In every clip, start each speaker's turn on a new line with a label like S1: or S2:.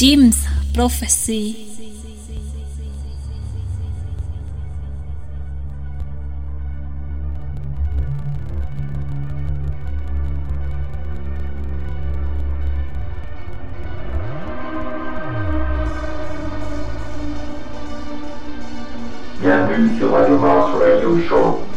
S1: Jim's prophecy.
S2: Bienvenue sur Radio Mars Radio Show.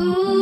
S2: Ooh.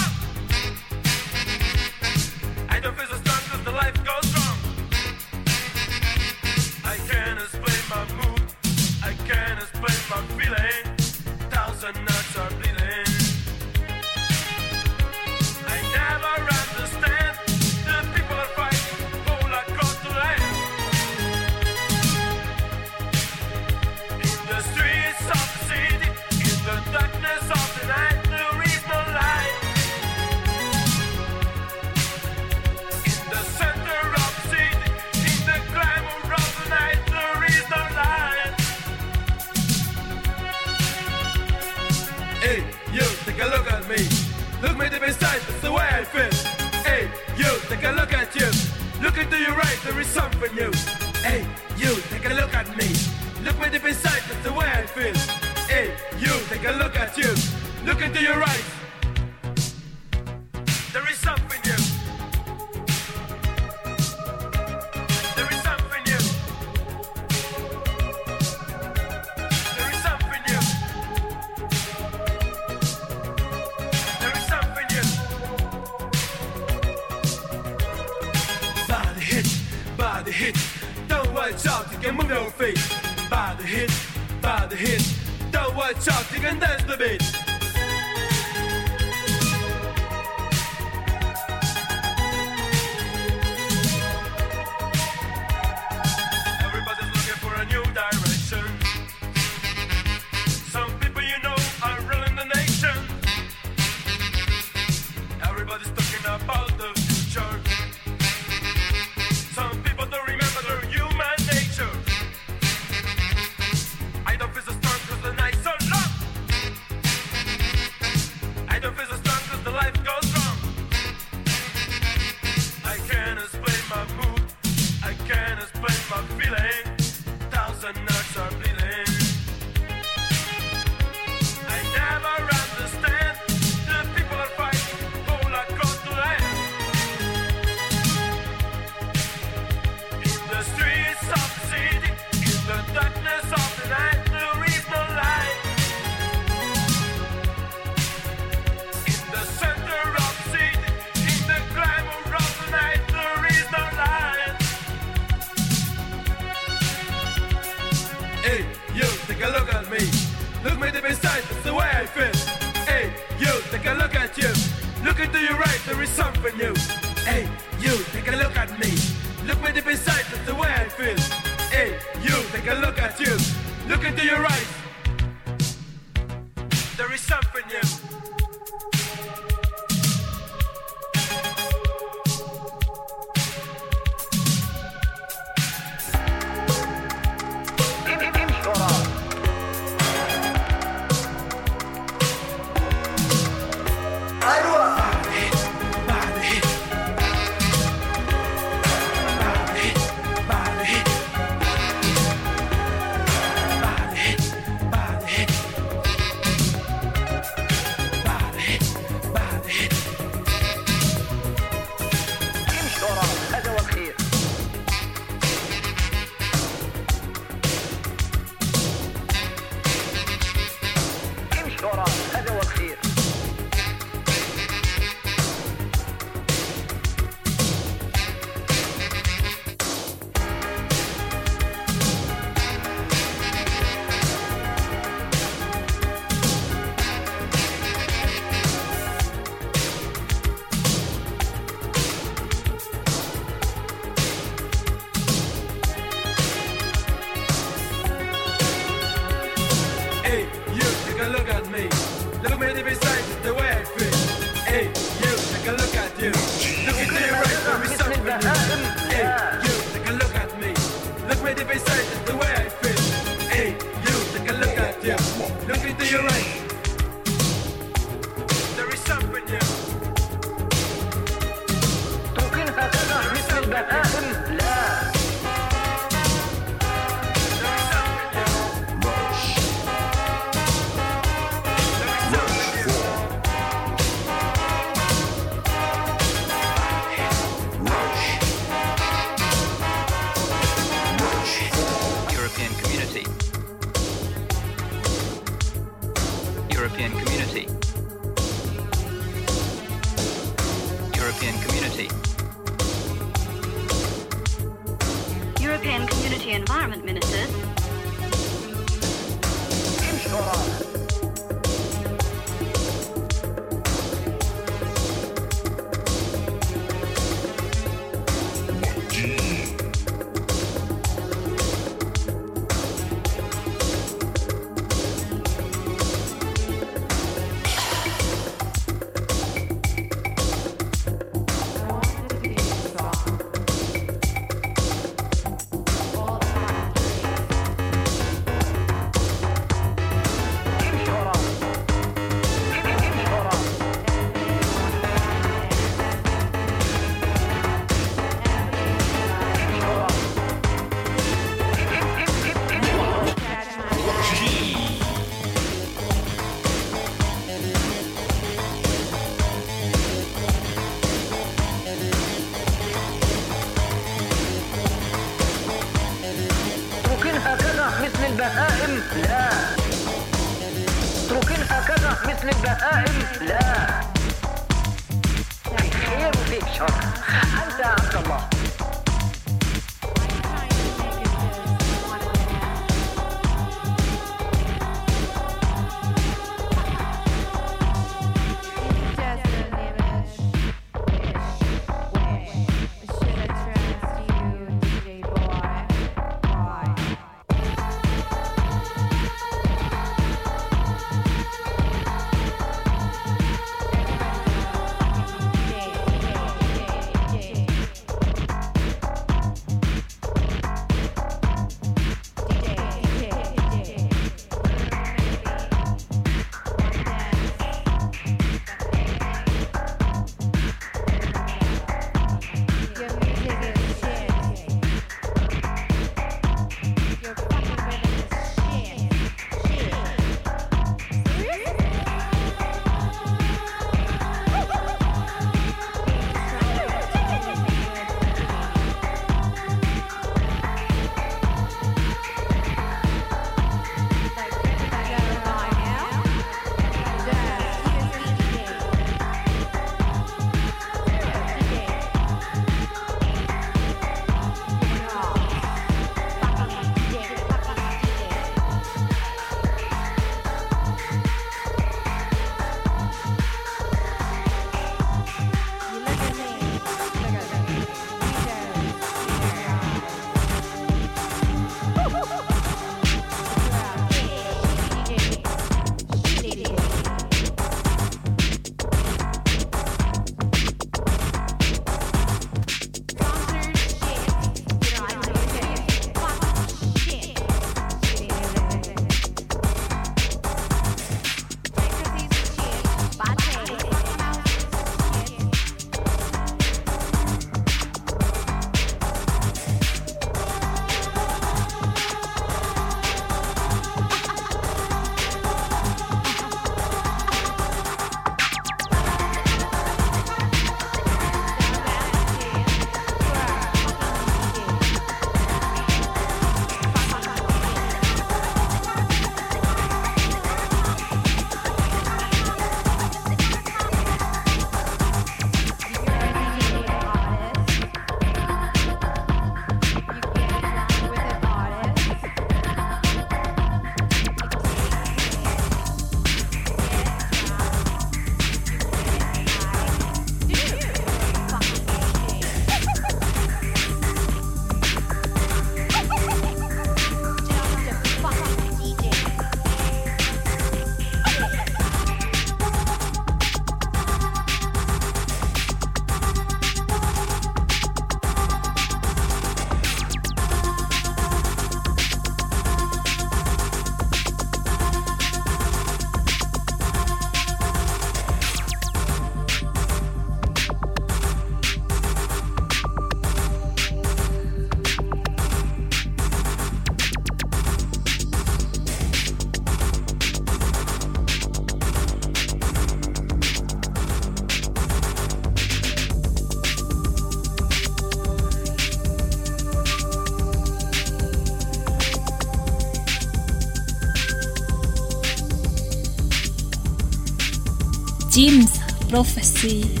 S2: Prophecy.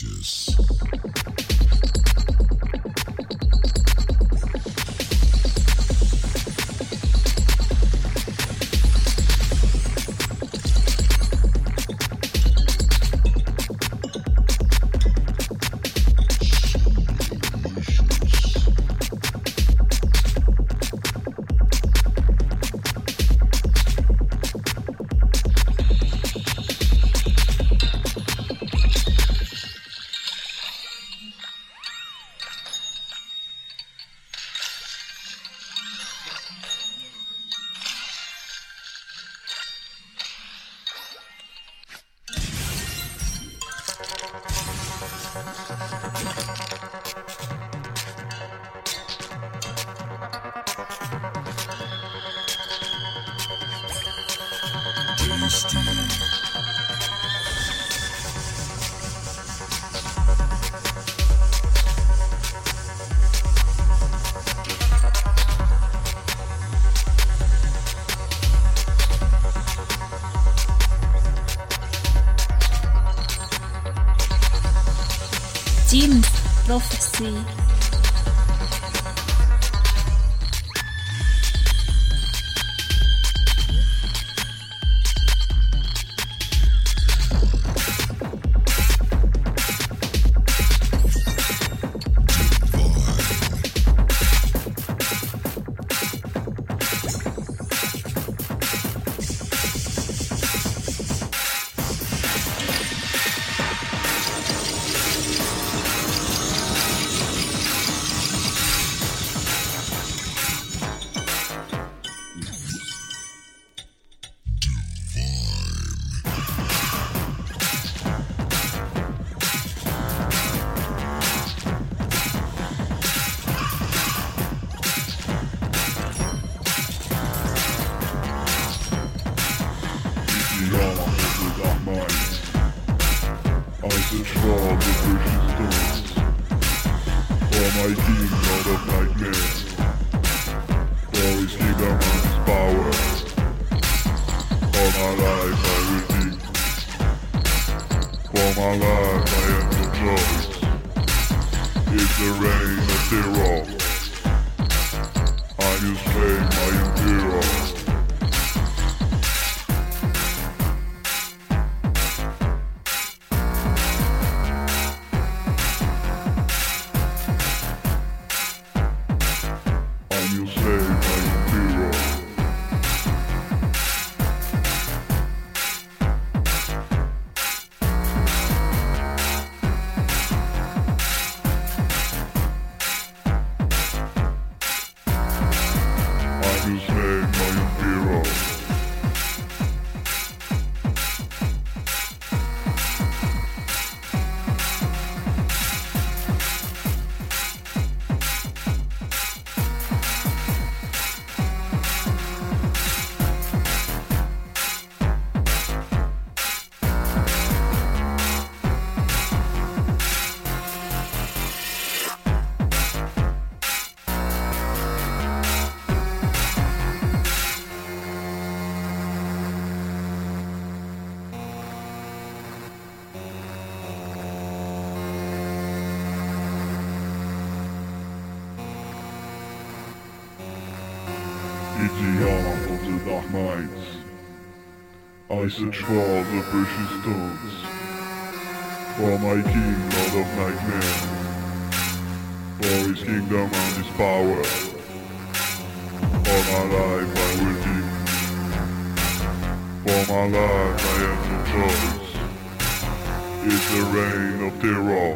S3: Delicious.
S1: Prophecy.
S4: I search for the precious stones For my king, lord of nightmare For his kingdom and his power. For my life I will give. For my life I have no choice. It's the reign of terror.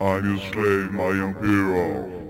S4: I'm your slave, my young hero